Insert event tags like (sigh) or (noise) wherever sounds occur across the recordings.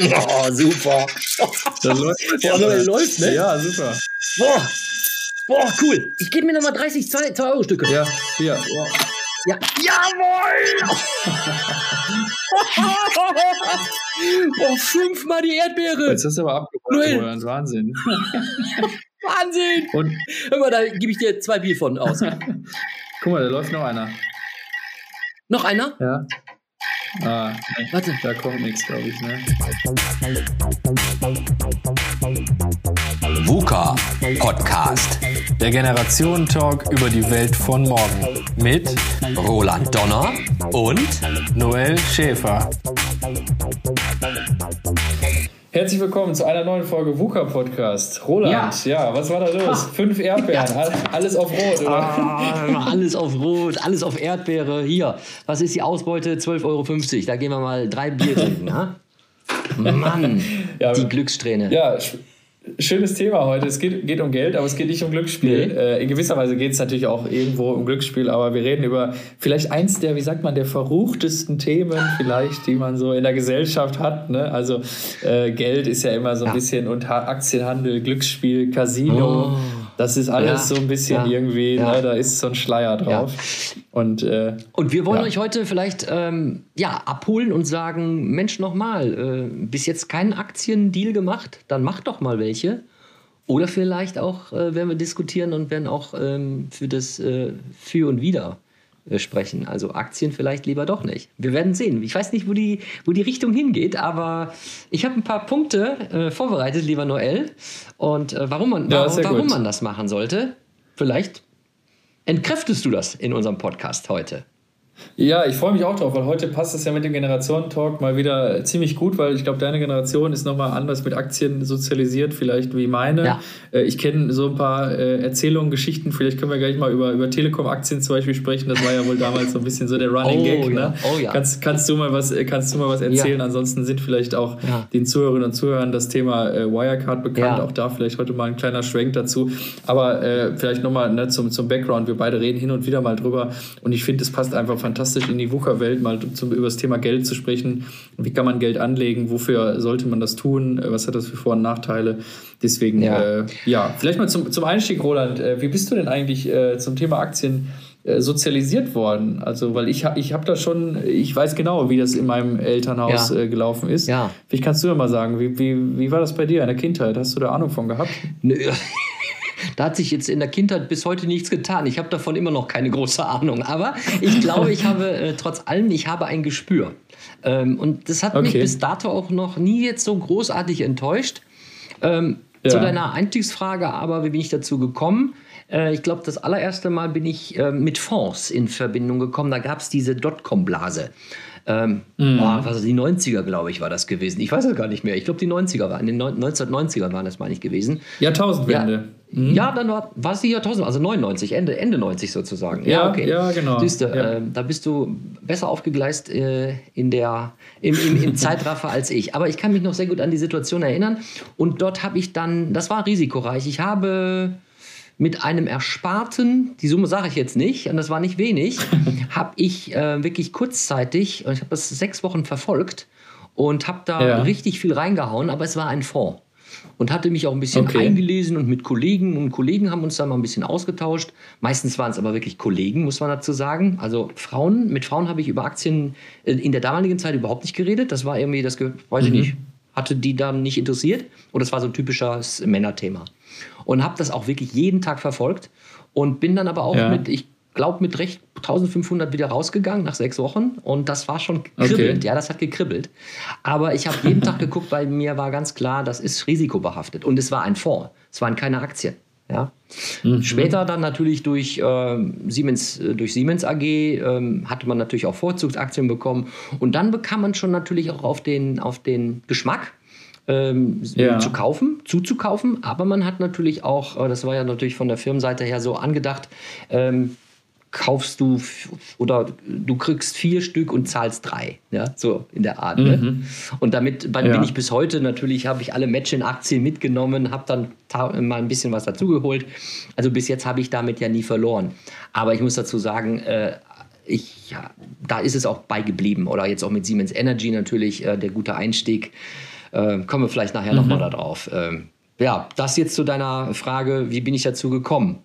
Oh, super. Da läuft, Boah, Noel läuft, ne? Ja, super. Boah. Boah, cool. Ich gebe mir nochmal 30 2-Euro-Stücke. Ja, hier. Ja. Jawohl! Boah, fünfmal die Erdbeere. Jetzt hast du aber abgeholt. Wahnsinn. (laughs) Wahnsinn. Und Hör mal, da gebe ich dir zwei Bier von aus. (laughs) guck mal, da läuft noch einer. Noch einer? Ja. Ah, nee, Warte. da kommt nichts, glaube ich, ne? VUCA Podcast. Der Generationentalk über die Welt von morgen. Mit Roland Donner und Noel Schäfer. Herzlich willkommen zu einer neuen Folge VUCA Podcast. Roland, ja, was war da los? Fünf Erdbeeren, all- alles auf Rot, oder? Ah, alles auf Rot, alles auf Erdbeere. Hier, was ist die Ausbeute? 12,50 Euro. Da gehen wir mal drei Bier trinken. Ha? Mann, Ja, die Glückssträhne. Ja, schönes Thema heute. Es geht, geht um Geld, aber es geht nicht um Glücksspiel. Nee. Äh, in gewisser Weise geht es natürlich auch irgendwo um Glücksspiel, aber wir reden über vielleicht eins der, wie sagt man, der verruchtesten Themen vielleicht, die man so in der Gesellschaft hat. Ne? Also äh, Geld ist ja immer so ein Ja. bisschen und Ha- Aktienhandel, Glücksspiel, Casino. Oh. Das ist alles Ja, so ein bisschen ja, irgendwie, ja. ne? da ist so ein Schleier drauf. Und äh, Und wir wollen euch heute vielleicht ähm, ja, abholen und sagen: Mensch, nochmal, äh, bis jetzt keinen Aktiendeal gemacht, dann macht doch mal welche. Oder vielleicht auch äh, werden wir diskutieren und werden auch ähm, für das äh, Für und Wider sprechen. Also Aktien vielleicht lieber doch nicht. Wir werden sehen. Ich weiß nicht, wo die, wo die Richtung hingeht, aber ich habe ein paar Punkte äh, vorbereitet, lieber Noel. Und äh, warum, man, Ja, warum, warum man das machen sollte, vielleicht entkräftest du das in unserem Podcast heute. Ja, ich freue mich auch drauf, weil heute passt es ja mit dem Generationentalk mal wieder ziemlich gut, weil ich glaube, deine Generation ist nochmal anders mit Aktien sozialisiert, vielleicht wie meine. Ja. Äh, Ich kenne so ein paar äh, Erzählungen, Geschichten, vielleicht können wir gleich mal über, über Telekom-Aktien zum Beispiel sprechen. Das war ja wohl damals so ein bisschen so der Running Oh, Gag. ja. Ne? Oh, ja. Kannst, kannst, du mal was, äh, kannst du mal was erzählen? Ja. Ansonsten sind vielleicht auch Ja. den Zuhörerinnen und Zuhörern das Thema Wirecard bekannt. Ja. Auch da vielleicht heute mal ein kleiner Schwenk dazu. Aber äh, vielleicht nochmal ne, zum, zum Background. Wir beide reden hin und wieder mal drüber. Und ich finde, es passt einfach fantastisch in die VUCA-Welt, mal zum, über das Thema Geld zu sprechen. Wie kann man Geld anlegen? Wofür sollte man das tun? Was hat das für Vor- und Nachteile? Deswegen, Ja. äh, ja. vielleicht mal zum, zum Einstieg, Roland. Äh, wie bist du denn eigentlich äh, zum Thema Aktien äh, sozialisiert worden? Also, weil ich, ich habe da schon, ich weiß genau, wie das in meinem Elternhaus Ja. äh, gelaufen ist. Ja. Vielleicht kannst du ja mal sagen, wie, wie, wie war das bei dir in der Kindheit? Hast du da Ahnung von gehabt? Nö. Da hat sich jetzt in der Kindheit bis heute nichts getan. Ich habe davon immer noch keine große Ahnung. Aber ich glaube, ich habe äh, trotz allem, ich habe ein Gespür. Ähm, und das hat mich Okay. bis dato auch noch nie jetzt so großartig enttäuscht. Ähm, Ja. Zu deiner Einstiegsfrage aber, wie bin ich dazu gekommen? Äh, ich glaube, das allererste Mal bin ich äh, mit Fonds in Verbindung gekommen. Da gab es diese Dotcom-Blase. Ähm, boah, was, die 90er, glaube ich, war das gewesen. Ich weiß es gar nicht mehr. Ich glaube, die 90er waren. In den neun- 1990er waren das, meine ich, gewesen. Jahrtausendwende. Ja, dann war, war es die Jahrtausend, also 99, Ende, Ende 90 sozusagen. Ja, ja, genau. Siehst du, Ja. ähm, da bist du besser aufgegleist äh, in der, im, im, im (laughs) Zeitraffer als ich. Aber ich kann mich noch sehr gut an die Situation erinnern. Und dort habe ich dann, das war risikoreich, ich habe mit einem Ersparten, die Summe sage ich jetzt nicht, und das war nicht wenig, (laughs) habe ich äh, wirklich kurzzeitig, ich habe das sechs Wochen verfolgt und habe da Ja. richtig viel reingehauen, aber es war ein Fonds. Und hatte mich auch ein bisschen Okay. eingelesen und mit Kollegen und Kollegen haben uns da mal ein bisschen ausgetauscht. Meistens waren es aber wirklich Kollegen, muss man dazu sagen. Also Frauen, mit Frauen habe ich über Aktien äh, in der damaligen Zeit überhaupt nicht geredet. Das war irgendwie, das weiß ich nicht, hatte die dann nicht interessiert. Und das war so ein typisches Männerthema. Und habe das auch wirklich jeden Tag verfolgt und bin dann aber auch Ja. mit, ich glaube, mit recht 1500 wieder rausgegangen nach sechs Wochen. Und das war schon kribbelnd. Okay. Ja, das hat gekribbelt. Aber ich habe jeden (laughs) Tag geguckt, weil mir war ganz klar, das ist risikobehaftet. Und es war ein Fonds. Es waren keine Aktien. Ja. Später dann natürlich durch, ähm, Siemens, äh, durch Siemens AG ähm, hatte man natürlich auch Vorzugsaktien bekommen. Und dann bekam man schon natürlich auch auf den, auf den Geschmack ähm, Ja. zu kaufen, zuzukaufen. Aber man hat natürlich auch, äh, das war ja natürlich von der Firmenseite her so angedacht, ähm, kaufst du oder du kriegst vier Stück und zahlst drei. Ja, so in der Art. Ne? Und damit Ja. bin ich bis heute natürlich, habe ich alle Match-in-Aktien mitgenommen, habe dann mal ein bisschen was dazugeholt. Also bis jetzt habe ich damit ja nie verloren. Aber ich muss dazu sagen, äh, ich, ja, da ist es auch beigeblieben. Oder jetzt auch mit Siemens Energy natürlich äh, der gute Einstieg. Äh, kommen wir vielleicht nachher mhm. nochmal darauf. Ähm, ja, das jetzt zu deiner Frage, wie bin ich dazu gekommen?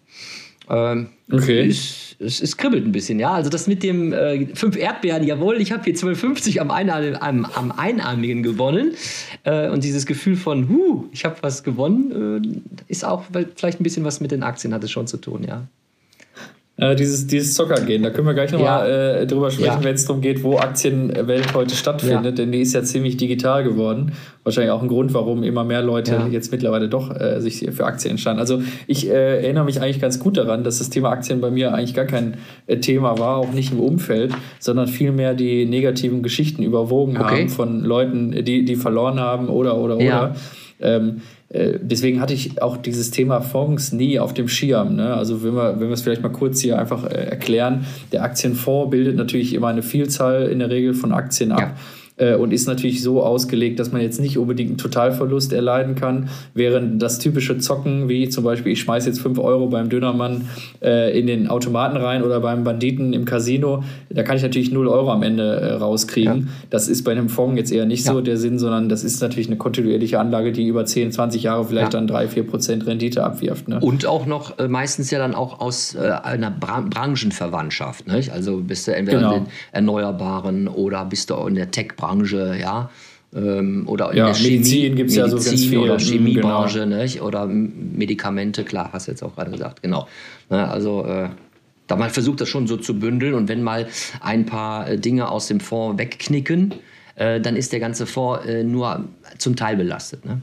Ähm, okay. Es, es, es, kribbelt ein bisschen, ja. Also das mit dem äh, fünf Erdbeeren, jawohl, ich habe hier 12,50 am, Einarm, am, am Einarmigen gewonnen. Äh, und dieses Gefühl von, huh, ich habe was gewonnen, äh, ist auch vielleicht ein bisschen was mit den Aktien, hat es schon zu tun, ja. Äh, dieses, dieses Zockergehen, da können wir gleich nochmal ja. äh, drüber sprechen, ja. wenn es darum geht, wo Aktienwelt heute stattfindet, ja. denn die ist ja ziemlich digital geworden. Wahrscheinlich auch ein Grund, warum immer mehr Leute jetzt mittlerweile doch äh, sich für Aktien entscheiden. Also ich äh, erinnere mich eigentlich ganz gut daran, dass das Thema Aktien bei mir eigentlich gar kein äh, Thema war, auch nicht im Umfeld, sondern vielmehr die negativen Geschichten überwogen okay. haben von Leuten, die, die verloren haben oder oder oder. Ähm, äh, deswegen hatte ich auch dieses Thema Fonds nie auf dem Schirm. Ne? Also wenn wir, wenn wir es vielleicht mal kurz hier einfach äh, erklären, der Aktienfonds bildet natürlich immer eine Vielzahl in der Regel von Aktien ab. Ja äh, und ist natürlich so ausgelegt, dass man jetzt nicht unbedingt einen Totalverlust erleiden kann, während das typische Zocken, wie zum Beispiel ich schmeiße jetzt 5 Euro beim Dönermann äh, in den Automaten rein oder beim Banditen im Casino, da kann ich natürlich 0 Euro am Ende äh, rauskriegen. Ja. Das ist bei einem Fonds jetzt eher nicht ja. so der Sinn, sondern das ist natürlich eine kontinuierliche Anlage, die über 10, 20 Jahre vielleicht ja. dann 3, 4 Prozent Rendite abwirft. Ne? Und auch noch äh, meistens ja dann auch aus äh, einer Bra Branchenverwandtschaft. Nicht? Also bist du entweder genau. in den Erneuerbaren oder bist du in der Tech-Branche Branche, ja. Ähm, oder in ja, der Chemie, Medizin gibt es ja so ganz viel. Oder mhm, Chemiebranche, genau. nicht? oder Medikamente, klar, hast du jetzt auch gerade gesagt, genau. Ne, also äh, da man versucht das schon so zu bündeln und wenn mal ein paar äh, Dinge aus dem Fonds wegknicken, äh, dann ist der ganze Fonds äh, nur zum Teil belastet. Ne?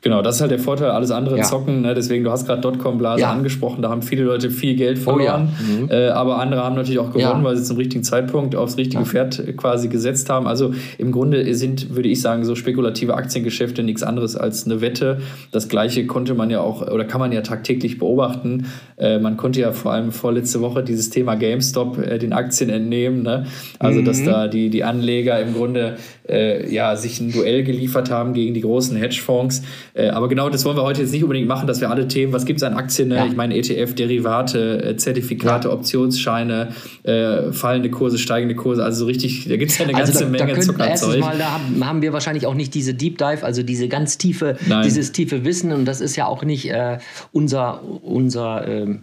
Genau, das ist halt der Vorteil, alles andere ja. zocken. Ne? Deswegen, du hast gerade Dotcom-Blase ja. angesprochen, da haben viele Leute viel Geld verloren. Oh, ja. mhm. äh, aber andere haben natürlich auch gewonnen, weil sie zum richtigen Zeitpunkt aufs richtige Pferd quasi gesetzt haben. Also im Grunde sind, würde ich sagen, so spekulative Aktiengeschäfte nichts anderes als eine Wette. Das gleiche konnte man ja auch oder kann man ja tagtäglich beobachten. Äh, man konnte ja vor allem vorletzte Woche dieses Thema GameStop äh, den Aktien entnehmen. Ne? Also, mhm. dass da die, die Anleger im Grunde äh, ja, sich ein Duell geliefert haben gegen die großen Hedgefonds. Äh, aber genau das wollen wir heute jetzt nicht unbedingt machen, dass wir alle Themen, was gibt es an Aktien, ne? ja. ich meine ETF, Derivate, äh, Zertifikate, ja. Optionsscheine, äh, fallende Kurse, steigende Kurse, also so richtig, da gibt es ja eine also ganze da, Menge da Zuckerzeug. Mal, da haben, haben, wir wahrscheinlich auch nicht diese Deep Dive, also diese ganz tiefe, Nein. dieses tiefe Wissen und das ist ja auch nicht äh, unser, unser ähm,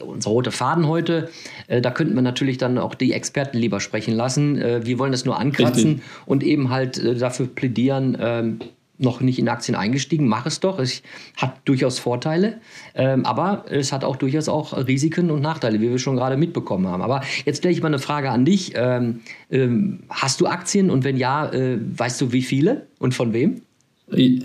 unser roter Faden heute. Äh, da könnten wir natürlich dann auch die Experten lieber sprechen lassen. Äh, wir wollen das nur ankratzen Richtig. und eben halt äh, dafür plädieren, ähm, noch nicht in Aktien eingestiegen, mach es doch. Es hat durchaus Vorteile, ähm, aber es hat auch durchaus auch Risiken und Nachteile, wie wir schon gerade mitbekommen haben. Aber jetzt stelle ich mal eine Frage an dich. Ähm, ähm, hast du Aktien und wenn ja, äh, weißt du wie viele und von wem? Also ja,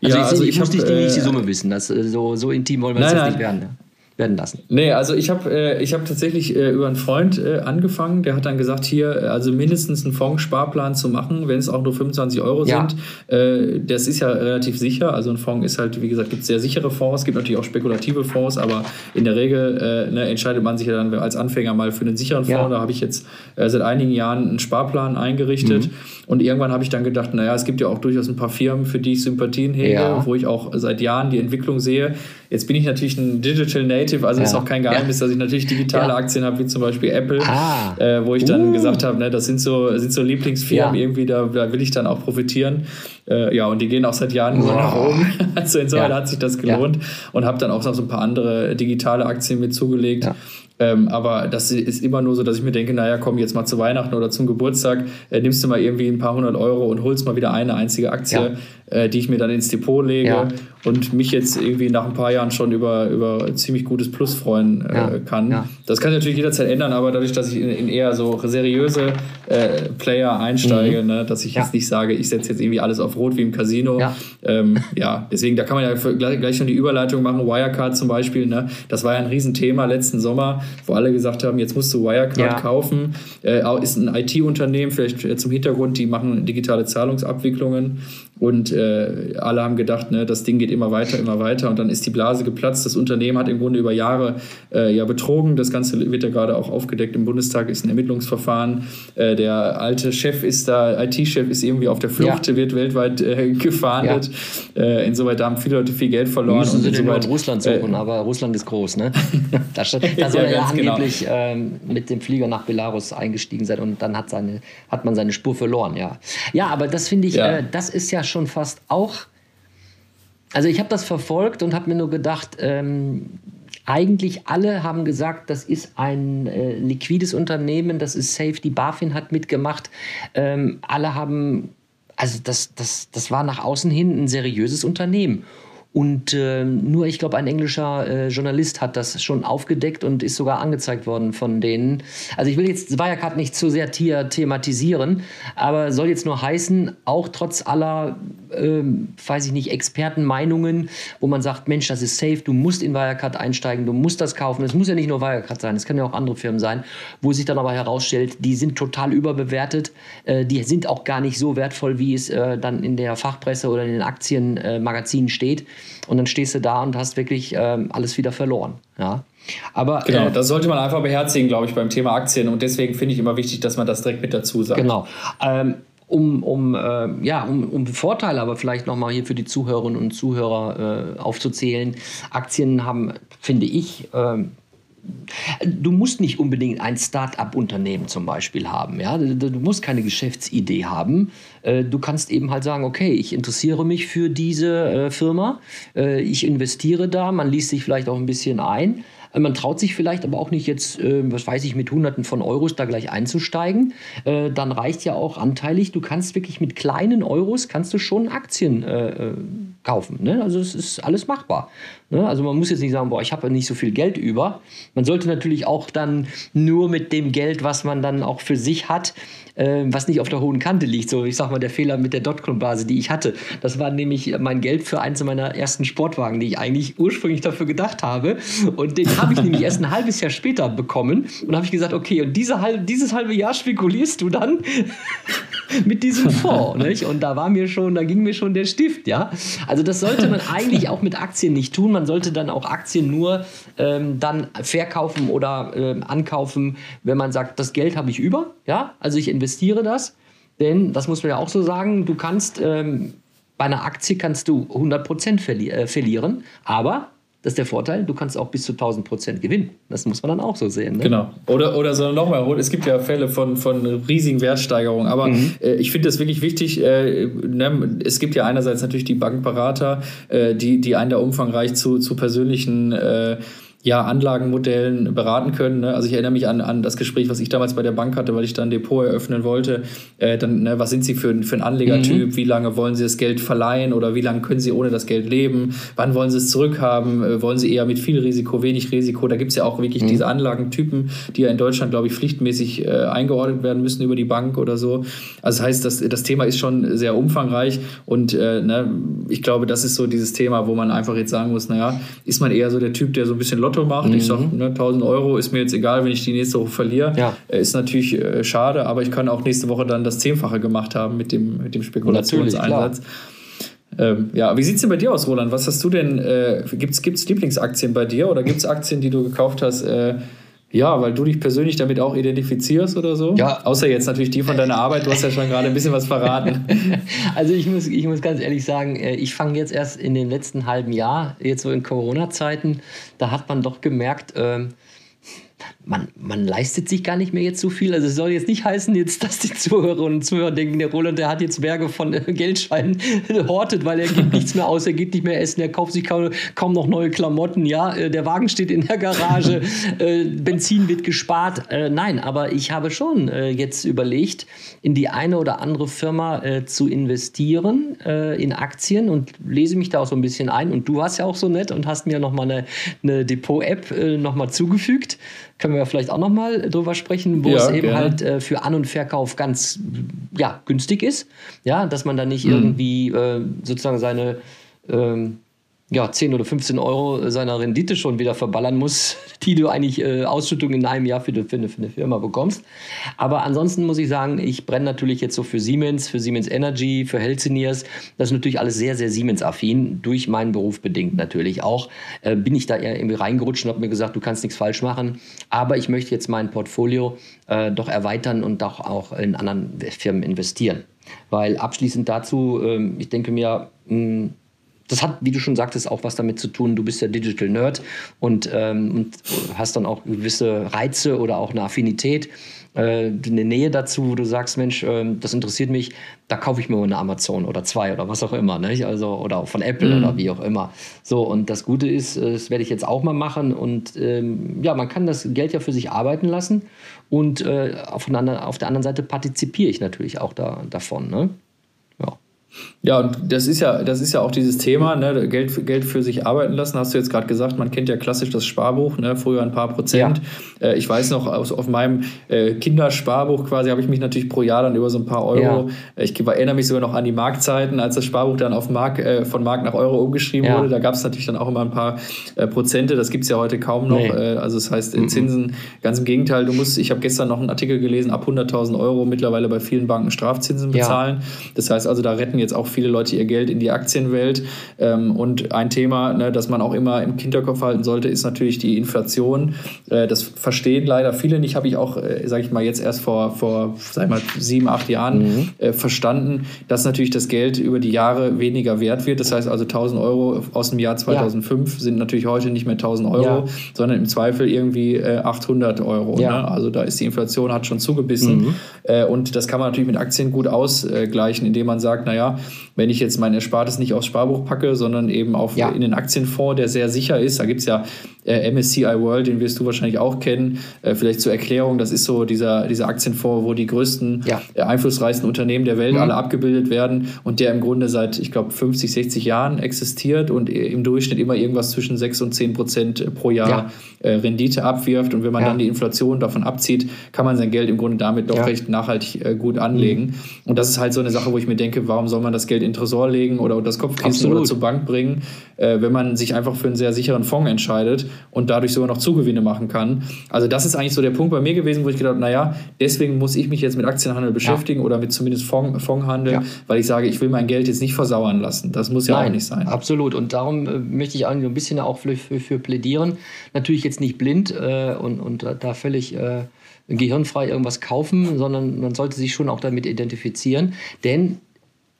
ich, also ich, ich muss hab, nicht die, nicht die äh, Summe wissen. Das, äh, so, so intim wollen wir es jetzt nicht werden. Werden lassen. Nee, also ich habe äh, hab tatsächlich äh, über einen Freund äh, angefangen, der hat dann gesagt, hier, äh, also mindestens einen Fondssparplan zu machen, wenn es auch nur 25 Euro ja. sind. Äh, das ist ja relativ sicher. Also ein Fonds ist halt, wie gesagt, gibt sehr sichere Fonds, es gibt natürlich auch spekulative Fonds, aber in der Regel äh, ne, entscheidet man sich ja dann als Anfänger mal für einen sicheren Fonds. Ja. Da habe ich jetzt seit einigen Jahren einen Sparplan eingerichtet. Mhm. Und irgendwann habe ich dann gedacht, naja, es gibt ja auch durchaus ein paar Firmen, für die ich Sympathien hege, ja. wo ich auch seit Jahren die Entwicklung sehe. Jetzt bin ich natürlich ein Digital Native, also ja. ist auch kein Geheimnis, ja. dass ich natürlich digitale ja. Aktien habe, wie zum Beispiel Apple, ah. äh, wo ich dann uh. gesagt habe, ne, das sind so, sind so Lieblingsfirmen irgendwie, da, da will ich dann auch profitieren. Äh, ja, und die gehen auch seit Jahren nur nach oben. (laughs) Also insofern hat sich das gelohnt und habe dann auch noch so ein paar andere digitale Aktien mit zugelegt. Ähm, aber das ist immer nur so, dass ich mir denke, naja, komm jetzt mal zu Weihnachten oder zum Geburtstag, äh, nimmst du mal irgendwie ein paar hundert Euro und holst mal wieder eine einzige Aktie. Äh, die ich mir dann ins Depot lege ja. und mich jetzt irgendwie nach ein paar Jahren schon über, über ziemlich gutes Plus freuen äh, ja. kann. Das kann sich natürlich jederzeit ändern, aber dadurch, dass ich in, in eher so seriöse äh, Player einsteige, mhm. ne, dass ich jetzt nicht sage, ich setze jetzt irgendwie alles auf Rot wie im Casino. Ähm, ja, deswegen, da kann man ja gleich, gleich schon die Überleitung machen. Wirecard zum Beispiel, ne, das war ja ein Riesenthema letzten Sommer wo alle gesagt haben, jetzt musst du Wirecard ja. kaufen. Äh, ist ein IT-Unternehmen, vielleicht zum Hintergrund, die machen digitale Zahlungsabwicklungen und äh, alle haben gedacht, ne, das Ding geht immer weiter, immer weiter und dann ist die Blase geplatzt. Das Unternehmen hat im Grunde über Jahre äh, ja betrogen. Das Ganze wird ja gerade auch aufgedeckt im Bundestag, ist ein Ermittlungsverfahren. Äh, der alte Chef ist da, IT-Chef ist irgendwie auf der Flucht, ja. wird weltweit äh, gefahndet. Ja. Äh, insoweit haben viele Leute viel Geld verloren. Müssen sie in Russland suchen, äh, aber Russland ist groß, ne? (laughs) da, da soll ja, er angeblich genau. ähm, mit dem Flieger nach Belarus eingestiegen sei und dann hat, seine, hat man seine Spur verloren, ja. Ja, aber das finde ich, das ist ja schon fast auch. Also ich habe das verfolgt und habe mir nur gedacht, ähm, eigentlich alle haben gesagt, das ist ein äh, liquides Unternehmen, das ist safe, die BaFin hat mitgemacht. Ähm, alle haben, also das, das, das war nach außen hin ein seriöses Unternehmen. Und äh, nur, ich glaube, ein englischer äh, Journalist hat das schon aufgedeckt und ist sogar angezeigt worden von denen. Also ich will jetzt Wirecard nicht zu sehr thematisieren, aber soll jetzt nur heißen, auch trotz aller, äh, weiß ich nicht, Expertenmeinungen, wo man sagt, Mensch, das ist safe, du musst in Wirecard einsteigen, du musst das kaufen. Es muss ja nicht nur Wirecard sein, es können ja auch andere Firmen sein, wo sich dann aber herausstellt, die sind total überbewertet, äh, die sind auch gar nicht so wertvoll, wie es äh, dann in der Fachpresse oder in den Aktienmagazinen steht und dann stehst du da und hast wirklich ähm, alles wieder verloren. Ja. Aber, genau, äh, das sollte man einfach beherzigen, glaube ich, beim Thema Aktien. Und deswegen finde ich immer wichtig, dass man das direkt mit dazu sagt. Genau. Ähm, um, um, äh, ja, um, um Vorteile aber vielleicht nochmal hier für die Zuhörerinnen und Zuhörer äh, aufzuzählen. Aktien haben, finde ich, äh, Du musst nicht unbedingt ein Start-up-Unternehmen zum Beispiel haben. Ja? Du musst keine Geschäftsidee haben. Äh, du kannst eben halt sagen, okay, ich interessiere mich für diese äh, Firma, äh, ich investiere da, man liest sich vielleicht auch ein bisschen ein. Man traut sich vielleicht aber auch nicht jetzt, was weiß ich, mit Hunderten von Euros da gleich einzusteigen. Dann reicht ja auch anteilig. Du kannst wirklich mit kleinen Euros kannst du schon Aktien kaufen. Ne? Also es ist alles machbar. Ne? Also man muss jetzt nicht sagen, boah, ich habe nicht so viel Geld über. Man sollte natürlich auch dann nur mit dem Geld, was man dann auch für sich hat, äh, was nicht auf der hohen Kante liegt. So, ich sag mal, der Fehler mit der Dotcom-Base, die ich hatte. Das war nämlich mein Geld für eins meiner ersten Sportwagen, die ich eigentlich ursprünglich dafür gedacht habe. Und den habe ich nämlich erst ein halbes Jahr später bekommen. Und habe ich gesagt, okay, und diese halb, dieses halbe Jahr spekulierst du dann (laughs) mit diesem Fonds. Nicht? Und da war mir schon, da ging mir schon der Stift, ja. Also das sollte man eigentlich auch mit Aktien nicht tun. Man sollte dann auch Aktien nur ähm, dann verkaufen oder ähm, ankaufen, wenn man sagt, das Geld habe ich über, ja. Also ich investiere investiere das. Denn, das muss man ja auch so sagen, du kannst ähm, bei einer Aktie kannst du 100% verli äh, verlieren, aber das ist der Vorteil, du kannst auch bis zu 1000 Prozent gewinnen. Das muss man dann auch so sehen. Ne? Genau. Oder, oder so nochmal, es gibt ja Fälle von, von riesigen Wertsteigerungen. Aber mhm. äh, ich finde das wirklich wichtig. Äh, ne, es gibt ja einerseits natürlich die Bankberater, äh, die, die einen da umfangreich zu, zu persönlichen äh, ja, Anlagenmodellen beraten können. Ne? Also ich erinnere mich an, an das Gespräch, was ich damals bei der Bank hatte, weil ich dann Depot eröffnen wollte. Äh, dann, ne, was sind Sie für, für ein Anlegertyp? Mhm. Wie lange wollen Sie das Geld verleihen oder wie lange können Sie ohne das Geld leben? Wann wollen Sie es zurückhaben? Äh, wollen Sie eher mit viel Risiko, wenig Risiko? Da gibt es ja auch wirklich mhm. diese Anlagentypen, die ja in Deutschland, glaube ich, pflichtmäßig äh, eingeordnet werden müssen über die Bank oder so. Also das heißt, das, das Thema ist schon sehr umfangreich und äh, ne, ich glaube, das ist so dieses Thema, wo man einfach jetzt sagen muss, naja, ist man eher so der Typ, der so ein bisschen Lotto Lotto macht. Mhm. Ich sage, ne, 1000 Euro ist mir jetzt egal, wenn ich die nächste Woche verliere. Ja. Äh, ist natürlich äh, schade, aber ich kann auch nächste Woche dann das Zehnfache gemacht haben mit dem, mit dem Spekulationseinsatz. Ähm, ja, wie sieht es denn bei dir aus, Roland? Was hast du denn? Äh, gibt es Lieblingsaktien bei dir oder gibt es Aktien, die du gekauft hast? Äh, ja, weil du dich persönlich damit auch identifizierst oder so? Ja. Außer jetzt natürlich die von deiner Arbeit, du hast ja schon gerade ein bisschen was verraten. (laughs) Also ich muss, ich muss ganz ehrlich sagen, äh, ich fange jetzt erst in den letzten halben Jahr, jetzt so in Corona-Zeiten, da hat man doch gemerkt, ähm, man, man leistet sich gar nicht mehr jetzt so viel. Also es soll jetzt nicht heißen, jetzt, dass die Zuhörerinnen und Zuhörer denken, der Roland, der hat jetzt Berge von äh, Geldscheinen (laughs) hortet, weil er gibt nichts mehr aus, er geht nicht mehr essen, er kauft sich kaum, kaum noch neue Klamotten, ja, äh, der Wagen steht in der Garage, (laughs) äh, Benzin wird gespart. Äh, nein, aber ich habe schon jetzt überlegt, in die eine oder andere Firma zu investieren, in Aktien und lese mich da auch so ein bisschen ein. Und du warst ja auch so nett und hast mir nochmal eine, eine Depot-App äh, nochmal zugefügt können wir vielleicht auch nochmal drüber sprechen, wo ja, es eben gerne. halt äh, für An- und Verkauf ganz ja, günstig ist. Ja, dass man da nicht mhm. irgendwie äh, sozusagen seine ähm, ja, 10 oder 15 Euro seiner Rendite schon wieder verballern muss, (laughs) die du eigentlich äh, Ausschüttung in einem Jahr für, für, eine, für, eine, Firma bekommst. Aber ansonsten muss ich sagen, ich brenne natürlich jetzt so für Siemens, für Siemens Energy, für Healthineers. Das ist natürlich alles sehr, sehr Siemens-affin, durch meinen Beruf bedingt natürlich auch. Äh, bin ich da eher irgendwie reingerutscht und habe mir gesagt, du kannst nichts falsch machen. Aber ich möchte jetzt mein Portfolio äh, doch erweitern und doch auch in anderen Firmen investieren. Weil abschließend dazu, ähm, ich denke mir, mh, das hat, wie du schon sagtest, auch was damit zu tun. Du bist ja Digital Nerd und, ähm, und hast dann auch gewisse Reize oder auch eine Affinität, äh, eine Nähe dazu, wo du sagst, Mensch, äh, das interessiert mich, da kaufe ich mir mal eine Amazon oder zwei oder was auch immer, nicht? Also, oder von Apple mhm. oder wie auch immer. So, und das Gute ist, äh, das werde ich jetzt auch mal machen. Und ähm, ja, man kann das Geld ja für sich arbeiten lassen. Und äh, auf, auf, der anderen Seite partizipiere ich natürlich auch da, davon. Ne? Ja, und das ist ja, das ist ja auch dieses Thema, ne, Geld, für, Geld für sich arbeiten lassen, hast du jetzt gerade gesagt, man kennt ja klassisch das Sparbuch, ne, früher ein paar Prozent. Ja. Äh, ich weiß noch, aus, auf meinem äh, Kindersparbuch quasi habe ich mich natürlich pro Jahr dann über so ein paar Euro, ja. ich erinnere mich sogar noch an die Markzeiten, als das Sparbuch dann auf Mark, äh, von Mark nach Euro umgeschrieben ja. wurde, da gab es natürlich dann auch immer ein paar äh, Prozente, das gibt es ja heute kaum noch, nee. Äh, also das heißt in Zinsen, ganz im Gegenteil, du musst, ich habe gestern noch einen Artikel gelesen, ab 100.000 Euro mittlerweile bei vielen Banken Strafzinsen bezahlen, das heißt also, da retten jetzt auch viele Leute ihr Geld in die Aktienwelt. Ähm, und ein Thema, ne, das man auch immer im Hinterkopf halten sollte, ist natürlich die Inflation. Äh, das verstehen leider viele nicht, habe ich auch, äh, sage ich mal, jetzt erst vor, vor sag ich mal, sieben, acht Jahren mhm. äh, verstanden, dass natürlich das Geld über die Jahre weniger wert wird. Das heißt also 1000 Euro aus dem Jahr 2005 ja. sind natürlich heute nicht mehr 1000 Euro, ja. sondern im Zweifel irgendwie äh, 800 Euro. Ja. Ne? Also da ist die Inflation hat schon zugebissen. Mhm. Äh, und das kann man natürlich mit Aktien gut ausgleichen, indem man sagt, naja, wenn ich jetzt mein Erspartes nicht aufs Sparbuch packe, sondern eben auf, ja. in den Aktienfonds, der sehr sicher ist. Da gibt es ja äh, MSCI World, den wirst du wahrscheinlich auch kennen. Äh, vielleicht zur Erklärung, das ist so dieser, dieser Aktienfonds, wo die größten, ja. äh, einflussreichsten Unternehmen der Welt mhm. alle abgebildet werden und der im Grunde seit, ich glaube, 50, 60 Jahren existiert und im Durchschnitt immer irgendwas zwischen 6 und 10 Prozent pro Jahr ja. Äh, Rendite abwirft. Und wenn man dann die Inflation davon abzieht, kann man sein Geld im Grunde damit doch recht nachhaltig äh, gut anlegen. Mhm. Und das ist halt so eine Sache, wo ich mir denke, warum soll man das Geld in Tresor legen oder das Kopfkissen Absolut. oder zur Bank bringen, äh, wenn man sich einfach für einen sehr sicheren Fonds entscheidet und dadurch sogar noch Zugewinne machen kann. Also das ist eigentlich so der Punkt bei mir gewesen, wo ich gedacht habe, naja, deswegen muss ich mich jetzt mit Aktienhandel beschäftigen ja. oder mit zumindest Fonds, Fondshandel, ja. weil ich sage, ich will mein Geld jetzt nicht versauern lassen. Das muss ja Nein, auch nicht sein. Absolut. Und darum äh, möchte ich eigentlich ein bisschen auch für, für, für plädieren. Natürlich jetzt nicht blind äh, und, und da völlig äh, gehirnfrei irgendwas kaufen, sondern man sollte sich schon auch damit identifizieren. Denn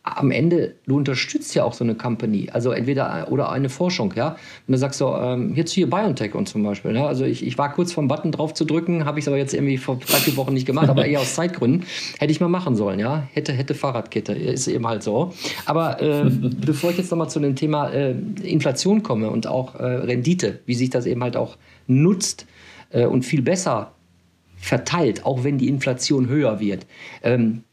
am Ende, du unterstützt ja auch so eine Company, also entweder oder eine Forschung, ja. Und du sagst so, ähm, jetzt hier BioNTech und zum Beispiel, ja? also ich, ich war kurz vom Button drauf zu drücken, habe ich es aber jetzt irgendwie vor drei, vier Wochen nicht gemacht, aber eher aus Zeitgründen, hätte ich mal machen sollen, ja. Hätte, hätte Fahrradkette, ist eben halt so. Aber äh, (laughs) bevor ich jetzt nochmal zu dem Thema äh, Inflation komme und auch äh, Rendite, wie sich das eben halt auch nutzt äh, und viel besser verteilt, auch wenn die Inflation höher wird. Ähm,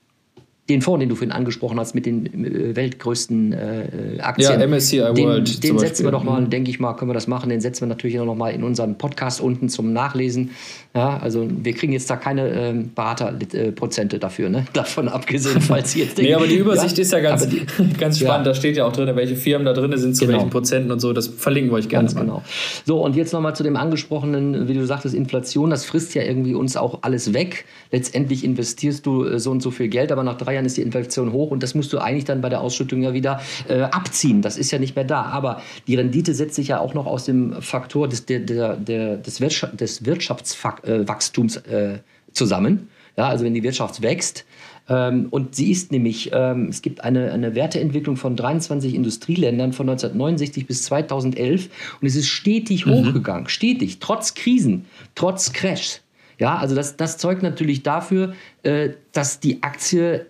den Fonds, den du vorhin angesprochen hast, mit den äh, weltgrößten äh, Aktien. Ja, MSCI den, World. Den setzen wir doch mal, mhm. denke ich mal, können wir das machen. Den setzen wir natürlich noch mal in unserem Podcast unten zum Nachlesen. Ja, also wir kriegen jetzt da keine ähm, Beraterprozente dafür, ne? (laughs) davon abgesehen, falls Sie jetzt (laughs) denken. nee, aber die Übersicht ja, ist ja ganz, die, (laughs) ganz spannend. Ja. Da steht ja auch drin, welche Firmen da drin sind, zu genau. welchen Prozenten und so. Das verlinken wir euch gerne. Ganz mal. genau. So, und jetzt nochmal zu dem angesprochenen, wie du sagtest, Inflation. Das frisst ja irgendwie uns auch alles weg. Letztendlich investierst du äh, so und so viel Geld, aber nach drei Jahren ist die Inflation hoch und das musst du eigentlich dann bei der Ausschüttung ja wieder äh, abziehen. Das ist ja nicht mehr da. Aber die Rendite setzt sich ja auch noch aus dem Faktor des, der, der, der, des, Wirtschaft, des Wirtschaftswachstums äh, zusammen. Ja, also wenn die Wirtschaft wächst, ähm, und sie ist nämlich, ähm, es gibt eine, eine Werteentwicklung von 23 Industrieländern von 1969 bis 2011 und es ist stetig mhm. hochgegangen, stetig, trotz Krisen, trotz Crash. Ja, also das, das zeugt natürlich dafür, äh, dass die Aktie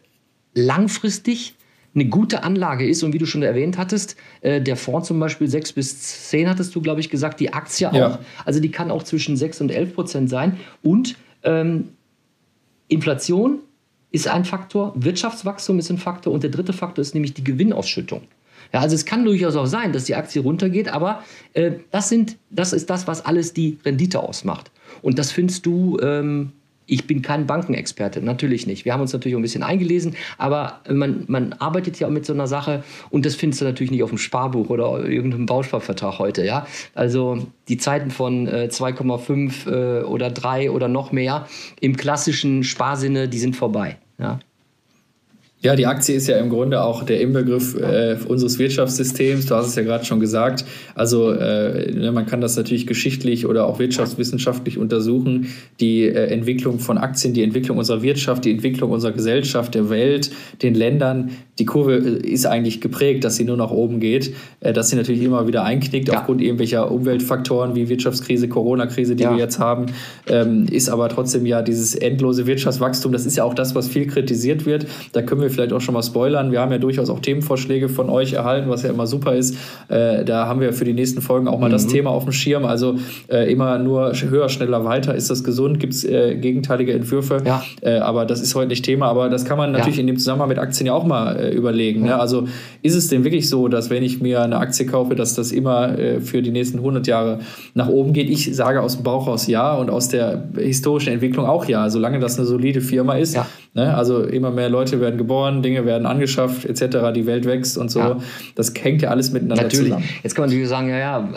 langfristig eine gute Anlage ist und wie du schon erwähnt hattest, äh, der Fonds zum Beispiel 6 bis 10 hattest du, glaube ich, gesagt, die Aktie auch, ja. also die kann auch zwischen 6 und 11 Prozent sein und ähm, Inflation ist ein Faktor, Wirtschaftswachstum ist ein Faktor und der dritte Faktor ist nämlich die Gewinnausschüttung. Ja, also es kann durchaus auch sein, dass die Aktie runtergeht, aber äh, das, sind, das ist das, was alles die Rendite ausmacht. Und das findest du, ähm, ich bin kein Bankenexperte, natürlich nicht. Wir haben uns natürlich auch ein bisschen eingelesen, aber man, man arbeitet ja mit so einer Sache und das findest du natürlich nicht auf dem Sparbuch oder irgendeinem Bausparvertrag heute. Ja? Also die Zeiten von äh, 2,5 äh, oder 3 oder noch mehr im klassischen Sparsinne, die sind vorbei. Ja? Ja, die Aktie ist ja im Grunde auch der Inbegriff äh, unseres Wirtschaftssystems. Du hast es ja gerade schon gesagt. Also äh, ne, man kann das natürlich geschichtlich oder auch wirtschaftswissenschaftlich untersuchen. Die äh, Entwicklung von Aktien, die Entwicklung unserer Wirtschaft, die Entwicklung unserer Gesellschaft, der Welt, den Ländern. Die Kurve äh, ist eigentlich geprägt, dass sie nur nach oben geht, äh, dass sie natürlich immer wieder einknickt ja. aufgrund irgendwelcher Umweltfaktoren wie Wirtschaftskrise, Corona-Krise, die ja. wir jetzt haben. Ähm, ist aber trotzdem ja dieses endlose Wirtschaftswachstum. Das ist ja auch das, was viel kritisiert wird. Da können wir vielleicht auch schon mal spoilern. Wir haben ja durchaus auch Themenvorschläge von euch erhalten, was ja immer super ist. Äh, da haben wir für die nächsten Folgen auch mal mhm. das Thema auf dem Schirm. Also äh, immer nur höher, schneller, weiter. Ist das gesund? Gibt es äh, gegenteilige Entwürfe? Ja. Äh, aber das ist heute nicht Thema. Aber das kann man natürlich ja. in dem Zusammenhang mit Aktien ja auch mal äh, überlegen. Ne? Also ist es denn wirklich so, dass wenn ich mir eine Aktie kaufe, dass das immer äh, für die nächsten 100 Jahre nach oben geht? Ich sage aus dem Bauch raus ja und aus der historischen Entwicklung auch ja, solange das eine solide Firma ist. Ne? Also immer mehr Leute werden geboren, Dinge werden angeschafft, etc., die Welt wächst und so. Ja. Das hängt ja alles miteinander natürlich. zusammen. Jetzt kann man natürlich sagen, ja, ja,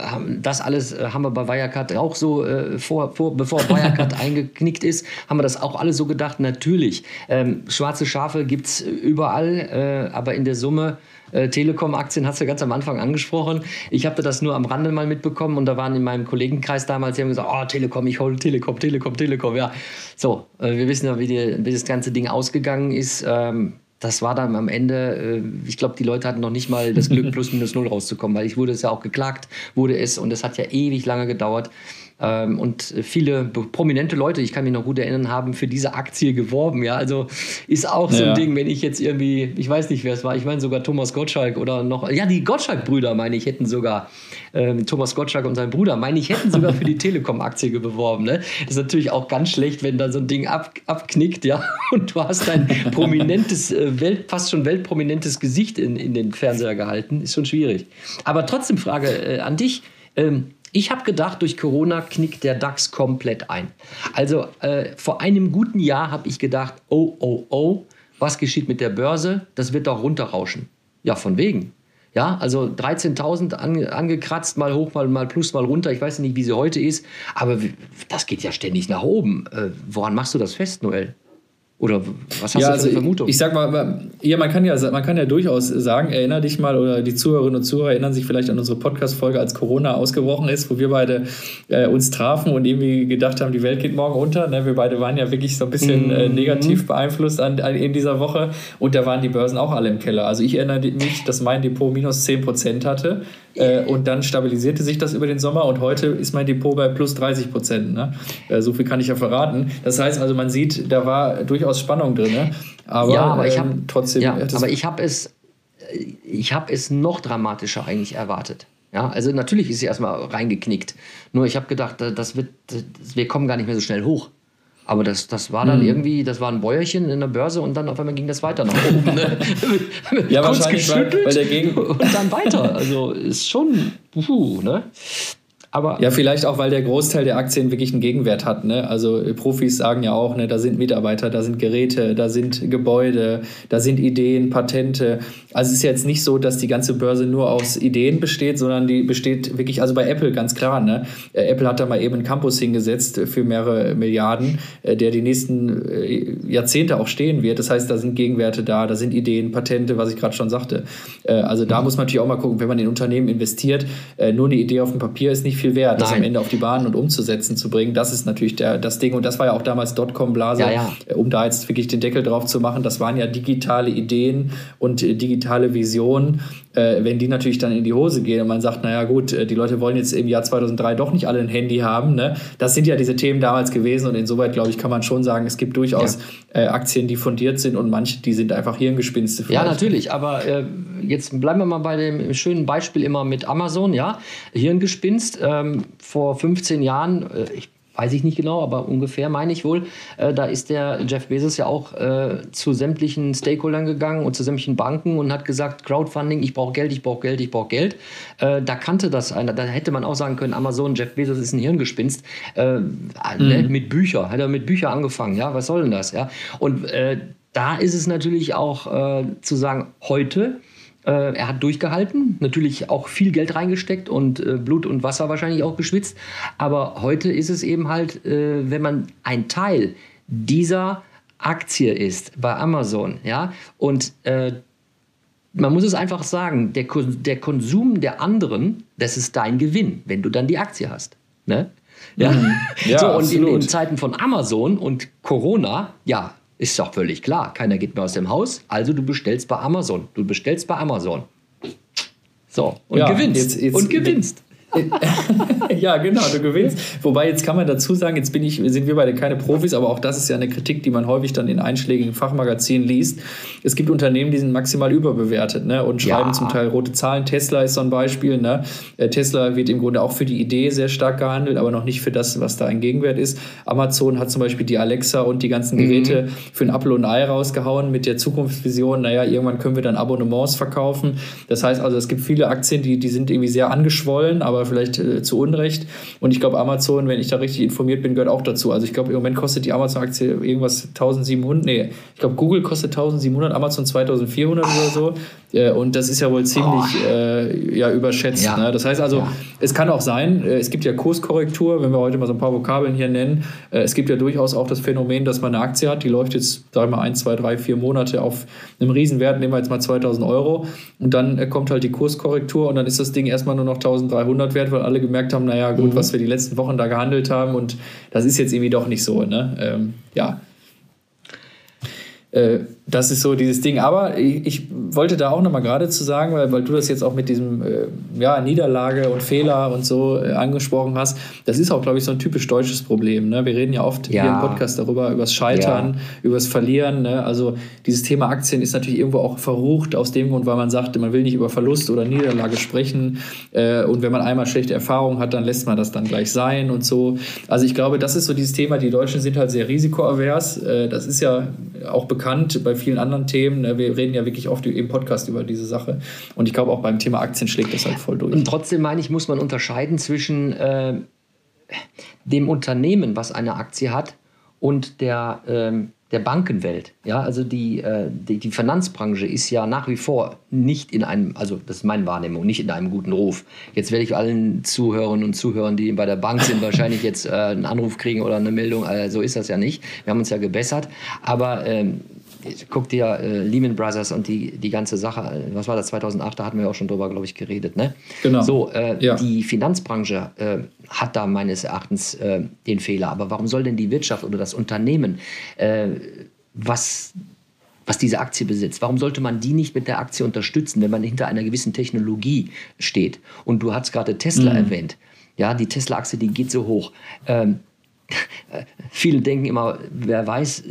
das alles äh, haben wir bei Wirecard auch so, äh, vor, vor, bevor Wirecard (laughs) eingeknickt ist, haben wir das auch alle so gedacht. Natürlich, ähm, schwarze Schafe gibt es überall, äh, aber in der Summe äh, Telekom-Aktien hast du ganz am Anfang angesprochen. Ich habe das nur am Rande mal mitbekommen und da waren in meinem Kollegenkreis damals, die haben gesagt, oh, Telekom, ich hole Telekom, Telekom, Telekom. Ja, so, äh, wir wissen ja, wie, die, wie, das ganze Ding ausgegangen ist. Ähm, das war dann am Ende, äh, ich glaube, die Leute hatten noch nicht mal das Glück, (laughs) plus minus null rauszukommen, weil ich wurde es ja auch geklagt, wurde es und es hat ja ewig lange gedauert. Ähm, und viele prominente Leute, ich kann mich noch gut erinnern, haben für diese Aktie geworben. Ja, also ist auch so ein ja. Ding, wenn ich jetzt irgendwie, ich weiß nicht, wer es war, ich meine sogar Thomas Gottschalk oder noch, ja, die Gottschalk-Brüder, meine ich, hätten sogar, ähm, Thomas Gottschalk und sein Bruder, meine ich, hätten sogar für die (laughs) Telekom-Aktie beworben. Ne? Das ist natürlich auch ganz schlecht, wenn da so ein Ding ab, abknickt, ja, (laughs) und du hast ein prominentes, äh, Welt, fast schon weltprominentes Gesicht in, in den Fernseher gehalten. Ist schon schwierig. Aber trotzdem Frage äh, an dich. Ähm, ich habe gedacht, durch Corona knickt der DAX komplett ein. Also äh, vor einem guten Jahr habe ich gedacht, oh, oh, oh, was geschieht mit der Börse? Das wird doch runterrauschen. Ja, von wegen. Ja, also 13.000 ange, angekratzt, mal hoch, mal, mal plus, mal runter. Ich weiß nicht, wie sie heute ist, aber das geht ja ständig nach oben. Äh, woran machst du das fest, Noel? Oder was hast ja, du für also eine Vermutung? Ich, ich sag mal, ja, man kann ja, man kann ja durchaus sagen, erinner dich mal, oder die Zuhörerinnen und Zuhörer erinnern sich vielleicht an unsere Podcast-Folge, als Corona ausgebrochen ist, wo wir beide äh, uns trafen und irgendwie gedacht haben, die Welt geht morgen unter. Ne? Wir beide waren ja wirklich so ein bisschen äh, mhm. negativ beeinflusst an, an, in dieser Woche und da waren die Börsen auch alle im Keller. Also ich erinnere mich, dass mein Depot minus 10% hatte äh, und dann stabilisierte sich das über den Sommer und heute ist mein Depot bei plus 30 Prozent. Ne? Äh, so viel kann ich ja verraten. Das heißt also, man sieht, da war durchaus Spannung drin. Ne? Aber, ja, aber ich habe ähm, trotzdem. Ja, aber ich habe es, ich habe es noch dramatischer eigentlich erwartet. Ja, also natürlich ist sie erstmal reingeknickt. Nur ich habe gedacht, das wird, das, wir kommen gar nicht mehr so schnell hoch. Aber das, das war dann hm. irgendwie, das war ein Bäuerchen in der Börse und dann auf einmal ging das weiter nach oben. Ne? (laughs) ja, Kurz wahrscheinlich, geschüttelt weil, weil der Gegen und dann weiter. Also ist schon, puh, ne? Aber ja, vielleicht auch, weil der Großteil der Aktien wirklich einen Gegenwert hat. Ne? Also äh, Profis sagen ja auch, ne, da sind Mitarbeiter, da sind Geräte, da sind Gebäude, da sind Ideen, Patente. Also es ist jetzt nicht so, dass die ganze Börse nur aus Ideen besteht, sondern die besteht wirklich, also bei Apple ganz klar. Ne? Äh, Apple hat da mal eben einen Campus hingesetzt für mehrere Milliarden, äh, der die nächsten Jahrzehnte auch stehen wird. Das heißt, da sind Gegenwerte da, da sind Ideen, Patente, was ich gerade schon sagte. Also da muss man natürlich auch mal gucken, wenn man in Unternehmen investiert, nur eine Idee auf dem Papier ist nicht viel viel wert, Nein. das am Ende auf die Bahn und umzusetzen zu bringen. Das ist natürlich der, das Ding. Und das war ja auch damals Dotcom-Blase, ja, ja. Äh, um da jetzt wirklich den Deckel drauf zu machen. Das waren ja digitale Ideen und äh, digitale Visionen. Äh, wenn die natürlich dann in die Hose gehen und man sagt, naja gut, äh, die Leute wollen jetzt im Jahr 2003 doch nicht alle ein Handy haben. Ne? Das sind ja diese Themen damals gewesen und insoweit, glaube ich, kann man schon sagen, es gibt durchaus ja. äh, Aktien, die fundiert sind und manche, die sind einfach Hirngespinste. Vielleicht. Ja, natürlich, aber äh, jetzt bleiben wir mal bei dem schönen Beispiel immer mit Amazon, ja, Hirngespinst. Ähm, vor 15 Jahren, äh, ich weiß ich nicht genau, aber ungefähr meine ich wohl. Äh, da ist der Jeff Bezos ja auch äh, zu sämtlichen Stakeholdern gegangen und zu sämtlichen Banken und hat gesagt, Crowdfunding, ich brauche Geld, ich brauche Geld, ich brauche Geld. Äh, da kannte das einer. Da hätte man auch sagen können, Amazon, Jeff Bezos ist ein Hirngespinst. Äh, mhm. ne, mit Büchern, hat er mit Büchern angefangen, ja, was soll denn das, ja? Und äh, da ist es natürlich auch äh, zu sagen, heute äh, er hat durchgehalten, natürlich auch viel Geld reingesteckt und äh, Blut und Wasser wahrscheinlich auch geschwitzt. Aber heute ist es eben halt, äh, wenn man ein Teil dieser Aktie ist bei Amazon, ja, und äh, man muss es einfach sagen, der, der Konsum der anderen, das ist dein Gewinn, wenn du dann die Aktie hast. Ne? Ja, mhm. (laughs) ja so, und in, in, Zeiten von Amazon und Corona, ja, ist doch völlig klar, keiner geht mehr aus dem Haus, also du bestellst bei Amazon. Du bestellst bei Amazon. So, und ja, gewinnst. Jetzt, jetzt, und gewinnst. (laughs) ja, genau, du gewinnst. Wobei jetzt kann man dazu sagen, jetzt bin ich, sind wir beide keine Profis, aber auch das ist ja eine Kritik, die man häufig dann in einschlägigen Fachmagazinen liest. Es gibt Unternehmen, die sind maximal überbewertet ne, und schreiben ja. zum Teil rote Zahlen. Tesla ist so ein Beispiel. Ne? Äh, Tesla wird im Grunde auch für die Idee sehr stark gehandelt, aber noch nicht für das, was da ein Gegenwert ist. Amazon hat zum Beispiel die Alexa und die ganzen Geräte mhm. für ein Apple und ein Ei rausgehauen mit der Zukunftsvision, naja, irgendwann können wir dann Abonnements verkaufen. Das heißt also, es gibt viele Aktien, die, die sind irgendwie sehr angeschwollen, aber vielleicht äh, zu Unrecht. Und ich glaube, Amazon, wenn ich da richtig informiert bin, gehört auch dazu. Also ich glaube, im Moment kostet die Amazon-Aktie irgendwas 1700, nee, ich glaube, Google kostet 1700, Amazon 2400 oder so. Äh, und das ist ja wohl ziemlich oh. äh, ja, überschätzt. Ja. Ne? Das heißt also, ja. es kann auch sein, äh, es gibt ja Kurskorrektur, wenn wir heute mal so ein paar Vokabeln hier nennen. Äh, es gibt ja durchaus auch das Phänomen, dass man eine Aktie hat, die läuft jetzt, sagen wir mal, ein, zwei, drei, vier Monate auf einem Riesenwert, nehmen wir jetzt mal 2000 Euro. Und dann äh, kommt halt die Kurskorrektur und dann ist das Ding erstmal nur noch 1300 wert, weil alle gemerkt haben, naja, gut, mhm. was wir die letzten Wochen da gehandelt haben und das ist jetzt irgendwie doch nicht so. Ne? Ähm, ja. Äh, das ist so dieses Ding. Aber ich, ich wollte da auch nochmal gerade zu sagen, weil, weil du das jetzt auch mit diesem äh, ja, Niederlage und Fehler und so äh, angesprochen hast. Das ist auch, glaube ich, so ein typisch deutsches Problem. Ne? Wir reden ja oft ja. hier im Podcast darüber, übers Scheitern, ja. übers Verlieren. Ne? Also dieses Thema Aktien ist natürlich irgendwo auch verrucht aus dem Grund, weil man sagt, man will nicht über Verlust oder Niederlage sprechen. Äh, und wenn man einmal schlechte Erfahrungen hat, dann lässt man das dann gleich sein und so. Also ich glaube, das ist so dieses Thema. Die Deutschen sind halt sehr risikoavers. Äh, das ist ja auch bekannt bei vielen anderen Themen. Ne? Wir reden ja wirklich oft im Podcast über diese Sache. Und ich glaube, auch beim Thema Aktien schlägt das halt voll durch. Und trotzdem meine ich, muss man unterscheiden zwischen äh, dem Unternehmen, was eine Aktie hat, und der, ähm, der Bankenwelt. Ja, also die, äh, die, die, Finanzbranche ist ja nach wie vor nicht in einem, also das ist meine Wahrnehmung, nicht in einem guten Ruf. Jetzt werde ich allen Zuhörern und Zuhörern, die bei der Bank sind, wahrscheinlich jetzt äh, einen Anruf kriegen oder eine Meldung. Äh, so ist das ja nicht. Wir haben uns ja gebessert. Aber ähm, guck dir äh, Lehman Brothers und die, die ganze Sache, äh, was war das, 2008, da hatten wir auch schon drüber, glaube ich, geredet. Ne? Genau. So, äh, ja. die Finanzbranche äh, hat da meines Erachtens äh, den Fehler. Aber warum soll denn die Wirtschaft oder das Unternehmen, äh, was was diese Aktie besitzt. Warum sollte man die nicht mit der Aktie unterstützen, wenn man hinter einer gewissen Technologie steht? Und du hast gerade Tesla mhm. erwähnt. Ja, die Tesla-Aktie, die geht so hoch. Ähm, (laughs) viele denken immer, wer weiß,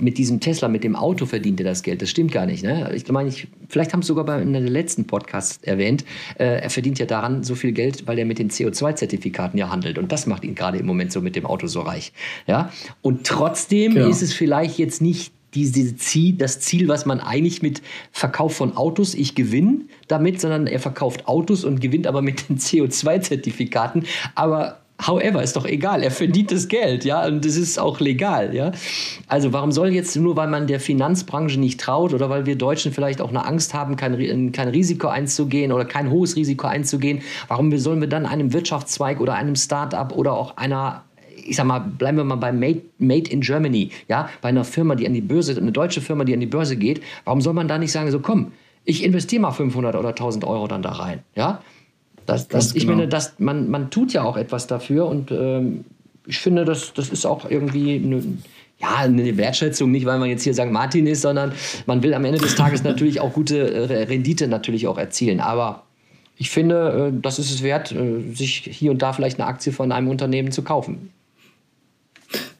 mit diesem Tesla, mit dem Auto verdient er das Geld. Das stimmt gar nicht. Ne? Ich meine, ich, vielleicht haben es sogar bei in der letzten Podcast erwähnt. Äh, er verdient ja daran so viel Geld, weil er mit den CO2-Zertifikaten ja handelt. Und das macht ihn gerade im Moment so mit dem Auto so reich. Ja? Und trotzdem genau. ist es vielleicht jetzt nicht diese Ziel, das Ziel, was man eigentlich mit Verkauf von Autos, ich gewinne damit, sondern er verkauft Autos und gewinnt aber mit den CO2-Zertifikaten. Aber However, ist doch egal, er verdient das Geld, ja, und das ist auch legal, ja. Also warum soll jetzt nur, weil man der Finanzbranche nicht traut oder weil wir Deutschen vielleicht auch eine Angst haben, kein, kein Risiko einzugehen oder kein hohes Risiko einzugehen, warum sollen wir dann einem Wirtschaftszweig oder einem Start-up oder auch einer ich sag mal, bleiben wir mal bei Made, Made in Germany, ja, bei einer Firma, die an die Börse, eine deutsche Firma, die an die Börse geht, warum soll man da nicht sagen, so komm, ich investiere mal 500 oder 1000 Euro dann da rein, ja? Das, das, ich genau. meine, das, man, man tut ja auch etwas dafür und ähm, ich finde, das, das ist auch irgendwie eine, ja, eine Wertschätzung, nicht weil man jetzt hier St. Martin ist, sondern man will am Ende des Tages (laughs) natürlich auch gute äh, Rendite natürlich auch erzielen. Aber ich finde, äh, das ist es wert, äh, sich hier und da vielleicht eine Aktie von einem Unternehmen zu kaufen.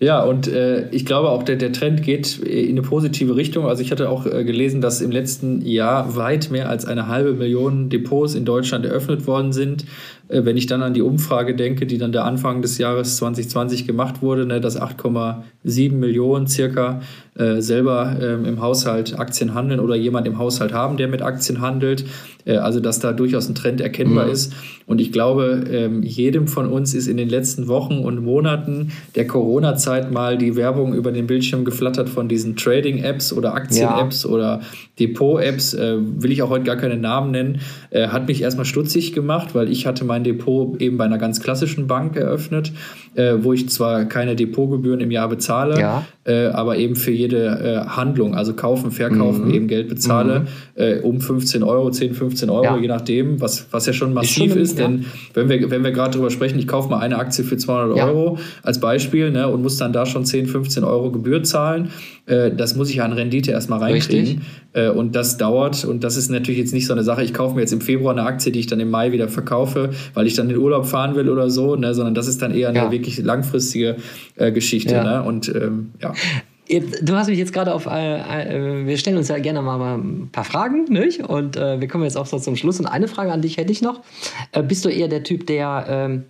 Ja, und äh, ich glaube auch, der, der Trend geht in eine positive Richtung. Also ich hatte auch äh, gelesen, dass im letzten Jahr weit mehr als eine halbe Million Depots in Deutschland eröffnet worden sind. Äh, wenn ich dann an die Umfrage denke, die dann der Anfang des Jahres 2020 gemacht wurde, ne, dass 8,7 Millionen circa äh, selber ähm, im Haushalt Aktien handeln oder jemand im Haushalt haben, der mit Aktien handelt. Äh, also dass da durchaus ein Trend erkennbar mhm. ist. Und ich glaube, ähm, jedem von uns ist in den letzten Wochen und Monaten der Corona-Zeit mal die Werbung über den Bildschirm geflattert von diesen Trading-Apps oder Aktien-Apps ja. oder Depot-Apps. Äh, will ich auch heute gar keine Namen nennen. Äh, hat mich erstmal stutzig gemacht, weil ich hatte mein Depot eben bei einer ganz klassischen Bank eröffnet, äh, wo ich zwar keine Depotgebühren im Jahr bezahle, ja. äh, aber eben für jede äh, Handlung, also kaufen, verkaufen, mhm. eben Geld bezahle, mhm. äh, um 15 Euro, 10, 15 Euro, ja. je nachdem, was, was ja schon massiv ist. Schon, ist denn wenn wir, wenn wir gerade drüber sprechen, ich kaufe mal eine Aktie für 200 Euro als Beispiel ne, und muss dann da schon 10, 15 Euro Gebühr zahlen, das muss ich an Rendite erstmal reinkriegen. Äh, und das dauert und das ist natürlich jetzt nicht so eine Sache, ich kaufe mir jetzt im Februar eine Aktie, die ich dann im Mai wieder verkaufe, weil ich dann in Urlaub fahren will oder so, ne, sondern das ist dann eher eine wirklich langfristige äh, Geschichte. Ne? Und ähm, ja. Du hast mich jetzt gerade auf, äh, äh, wir stellen uns ja gerne mal ein paar Fragen, nicht? Und äh, wir kommen jetzt auch so zum Schluss. Und eine Frage an dich hätte ich noch. Äh, bist du eher der Typ, der, ähm,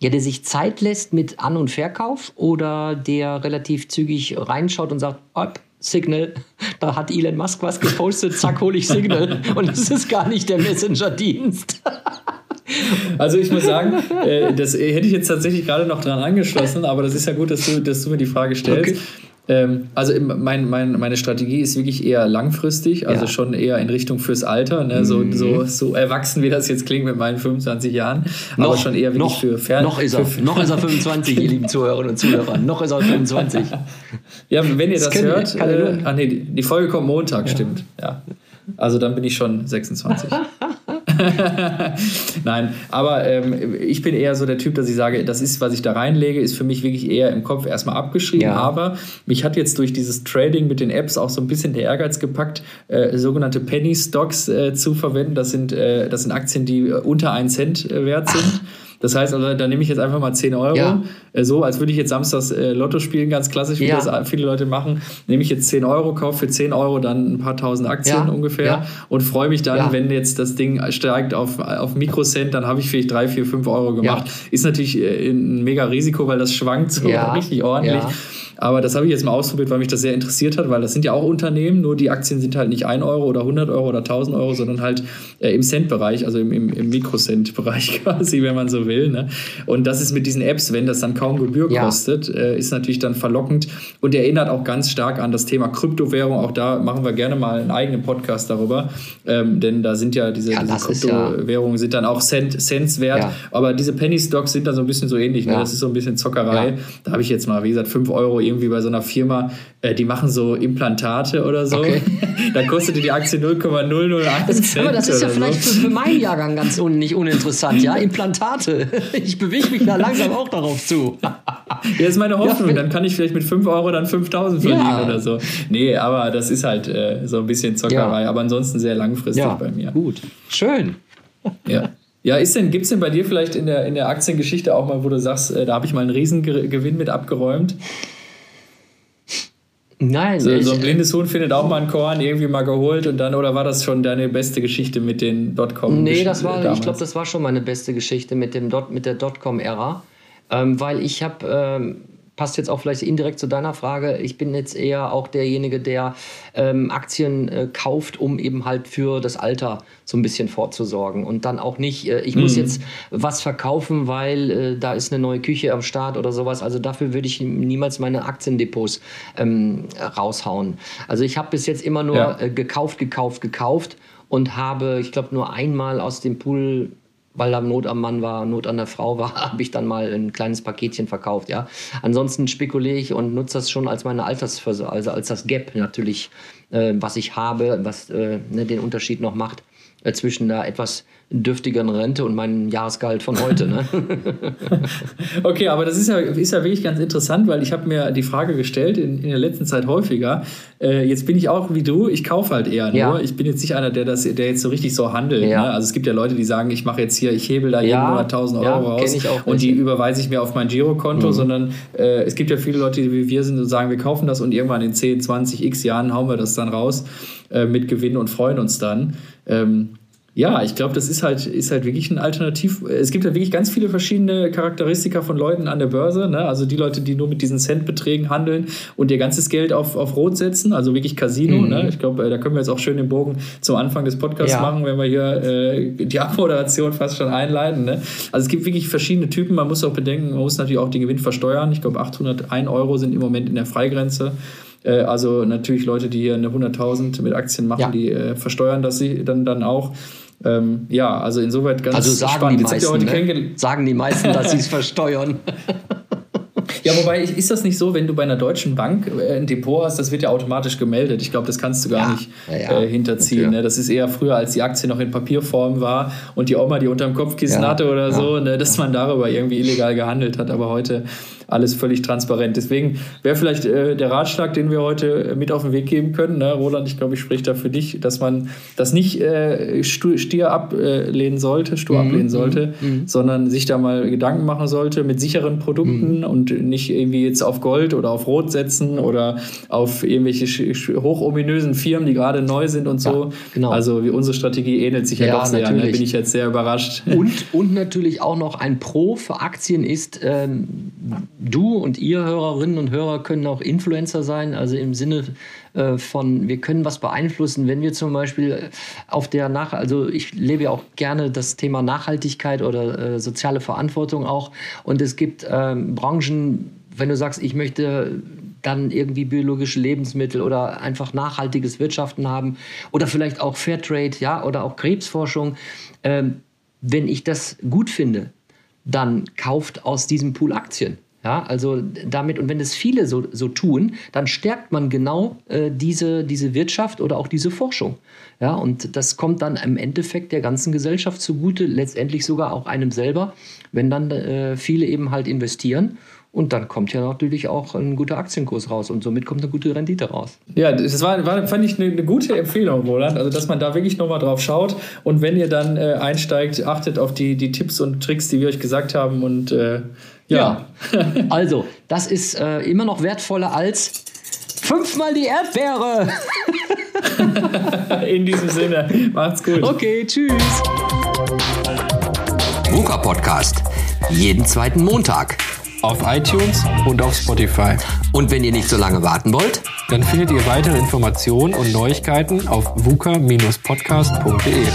ja, der sich Zeit lässt mit An- und Verkauf oder der relativ zügig reinschaut und sagt, Op, Signal, da hat Elon Musk was gepostet, zack, hole ich Signal. und es ist gar nicht der Messenger-Dienst. Also ich muss sagen, äh, das hätte ich jetzt tatsächlich gerade noch dran angeschlossen, aber das ist ja gut, dass du, dass du mir die Frage stellst. Okay. Ähm, also mein, mein, meine Strategie ist wirklich eher langfristig, also ja. schon eher in Richtung fürs Alter. Ne? So, mhm. so, so erwachsen, wie das jetzt klingt mit meinen 25 Jahren, noch, aber schon eher wirklich noch, für Fern. Noch ist er, noch ist er 25, ihr (laughs) lieben Zuhörerinnen und Zuhörer. Noch ist er 25. ja, wenn ihr das, das hört, äh, ach nee, die Folge kommt Montag, ja. stimmt. Ja. Also dann bin ich schon 26. (laughs) (laughs) Nein, aber ähm, ich bin eher so der Typ, dass ich sage, das ist, was ich da reinlege, ist für mich wirklich eher im Kopf erstmal abgeschrieben. Ja. Aber mich hat jetzt durch dieses Trading mit den Apps auch so ein bisschen der Ehrgeiz gepackt, äh, sogenannte Penny Stocks äh, zu verwenden. Das sind, äh, das sind Aktien, die äh, unter 1 Cent äh, wert sind. Ach. (laughs) Das heißt, also, da nehme ich jetzt einfach mal 10 Euro, ja. äh, so als würde ich jetzt samstags äh, Lotto spielen, ganz klassisch, wie ja. das viele Leute machen. Nehme ich jetzt 10 Euro, kaufe für 10 Euro dann ein paar tausend Aktien ja. ungefähr und freue mich dann, wenn jetzt das Ding steigt auf, auf Mikrocent, dann habe ich vielleicht 3, 4, 5 Euro gemacht. Ist natürlich äh, ein mega Risiko, weil das schwankt so richtig ordentlich. Aber das habe ich jetzt mal ausprobiert, weil mich das sehr interessiert hat, weil das sind ja auch Unternehmen, nur die Aktien sind halt nicht 1 Euro oder 100 Euro oder 1000 Euro, sondern halt äh, im Cent-Bereich, also im, im, im Mikrocent-Bereich (laughs) quasi, wenn man so will. Ne? Und das ist mit diesen Apps, wenn das dann kaum Gebühr ja. kostet, äh, ist natürlich dann verlockend und erinnert auch ganz stark an das Thema Kryptowährung. Auch da machen wir gerne mal einen eigenen Podcast darüber, ähm, denn da sind ja diese, ja, diese Kryptowährungen sind dann auch Cent, Cents wert. Aber diese Penny Stocks sind dann so ein bisschen so ähnlich. Ne? Das ist so ein bisschen Zockerei. Da habe ich jetzt mal, wie gesagt, 5 Euro irgendwie bei so einer Firma, äh, die machen so Implantate oder so. Okay. (laughs) da kostet die Aktie 0,001 das, Aber das ist ja vielleicht so. für, für, meinen Jahrgang ganz un, nicht uninteressant, ja? (laughs) Implantate. (laughs) Ich bewege mich da langsam auch darauf zu. (laughs) ja, ist meine Hoffnung. Ja, dann kann ich vielleicht mit 5 Euro dann 5000 verdienen ja. oder so. Nee, aber das ist halt äh, so ein bisschen Zockerei. Ja. Aber ansonsten sehr langfristig bei mir. Gut. Schön. Ja. Ja, ist denn, gibt es denn bei dir vielleicht in der, in der Aktiengeschichte auch mal, wo du sagst, äh, da habe ich mal einen Riesengewinn mit abgeräumt? Nein, so, so ein blindes Huhn findet auch mal ein Korn irgendwie mal geholt und dann, oder war das schon deine beste Geschichte mit den Dotcom? Nee, das war, damals? ich glaube, das war schon meine beste Geschichte mit, dem Dot, mit der Dotcom-Ära. Ähm, weil ich habe ähm, passt jetzt auch vielleicht indirekt zu deiner Frage. Ich bin jetzt eher auch derjenige, der ähm, Aktien äh, kauft, um eben halt für das Alter so ein bisschen vorzusorgen. Und dann auch nicht, äh, ich mhm. muss jetzt was verkaufen, weil äh, da ist eine neue Küche am Start oder sowas. Also dafür würde ich niemals meine Aktiendepots ähm, raushauen. Also ich habe bis jetzt immer nur ja. äh, gekauft, gekauft, gekauft und habe, ich glaube, nur einmal aus dem Pool weil da Not am Mann war, Not an der Frau war, (laughs) habe ich dann mal ein kleines Paketchen verkauft, ja. Ansonsten spekuliere ich und nutze das schon als meine Altersversorgung, also als das Gap natürlich, äh, was ich habe, was äh, ne, den Unterschied noch macht zwischen einer etwas dürftigeren Rente und meinem Jahresgehalt von heute. Ne? (laughs) okay, aber das ist ja, ist ja wirklich ganz interessant, weil ich habe mir die Frage gestellt in, in der letzten Zeit häufiger. Äh, jetzt bin ich auch wie du, ich kaufe halt eher ja. nur. Ich bin jetzt nicht einer, der, das, der jetzt so richtig so handelt. Ja. Ne? Also es gibt ja Leute, die sagen, ich mache jetzt hier, ich hebel da jeden Monat 1000 Euro raus und die überweise ich mir auf mein Girokonto, mhm. sondern äh, es gibt ja viele Leute, die wie wir sind und sagen, wir kaufen das und irgendwann in 10, 20 x Jahren hauen wir das dann raus äh, mit Gewinn und freuen uns dann. Ähm, ja, ich glaube, das ist halt, ist halt wirklich ein Alternativ. Es gibt ja wirklich ganz viele verschiedene Charakteristika von Leuten an der Börse. Ne? Also die Leute, die nur mit diesen Centbeträgen handeln und ihr ganzes Geld auf, auf Rot setzen, also wirklich Casino. Mhm. Ne? Ich glaube, äh, da können wir jetzt auch schön den Bogen zum Anfang des Podcasts ja. machen, wenn wir hier äh, die Abmoderation fast schon einleiten. Ne? Also es gibt wirklich verschiedene Typen. Man muss auch bedenken, man muss natürlich auch den Gewinn versteuern. Ich glaube, 801 Euro sind im Moment in der Freigrenze. Äh, also natürlich Leute, die hier eine 100.000 mit Aktien machen, ja. die äh, versteuern das sie dann, dann auch. Ähm, ja, also insoweit ganz also sagen spannend. Die meisten, ne? sagen die meisten, dass sie es (laughs) versteuern. Ja, wobei ist das nicht so, wenn du bei einer deutschen Bank äh, ein Depot hast, das wird ja automatisch gemeldet. Ich glaube, das kannst du gar Ja. nicht Ja. Äh, hinterziehen. Ne? Das ist eher früher, als die Aktie noch in Papierform war und die Oma die unterm Kopfkissen Ja. hatte oder so, ne? dass man darüber irgendwie illegal gehandelt hat. Aber heute alles völlig transparent. Deswegen wäre vielleicht äh, der Ratschlag, den wir heute äh, mit auf den Weg geben können. Ne? Roland, ich glaube, ich spreche da für dich, dass man das nicht äh, stier ablehnen sollte, stur Mhm, ablehnen sollte, sondern sich da mal Gedanken machen sollte mit sicheren Mhm. Produkten und nicht irgendwie jetzt auf Gold oder auf Rot setzen oder auf irgendwelche hochominösen Firmen, die gerade neu sind und so. Ja, genau. Also wie unsere Strategie ähnelt sich ja, Ja, doch sehr. Ne? natürlich. Bin ich jetzt sehr überrascht. Und, und natürlich auch noch ein Pro für Aktien ist, ähm, du und ihr Hörerinnen und Hörer können auch Influencer sein, also im Sinne äh, von, wir können was beeinflussen, wenn wir zum Beispiel auf der Nach, also ich lebe ja auch gerne das Thema Nachhaltigkeit oder äh, soziale Verantwortung auch und es gibt ähm, Branchen, wenn du sagst, ich möchte dann irgendwie biologische Lebensmittel oder einfach nachhaltiges Wirtschaften haben oder vielleicht auch Fairtrade, ja, oder auch Krebsforschung. Ähm, wenn ich das gut finde, dann kauft aus diesem Pool Aktien. Ja, also damit, und wenn es viele so, so tun, dann stärkt man genau äh, diese, diese Wirtschaft oder auch diese Forschung. Ja, und das kommt dann im Endeffekt der ganzen Gesellschaft zugute, letztendlich sogar auch einem selber, wenn dann äh, viele eben halt investieren. Und dann kommt ja natürlich auch ein guter Aktienkurs raus und somit kommt eine gute Rendite raus. Ja, das war, war fand ich eine, eine gute Empfehlung, Roland. Also, dass man da wirklich nochmal drauf schaut. Und wenn ihr dann äh, einsteigt, achtet auf die, die Tipps und Tricks, die wir euch gesagt haben. Und äh, ja. (laughs) also, das ist äh, immer noch wertvoller als fünfmal die Erdbeere. (laughs) in diesem Sinne, macht's gut. Okay, tschüss. VUCA Podcast. Jeden zweiten Montag. Auf iTunes und auf Spotify. Und wenn ihr nicht so lange warten wollt, Dann findet ihr weitere Informationen und Neuigkeiten auf vuca-podcast.de.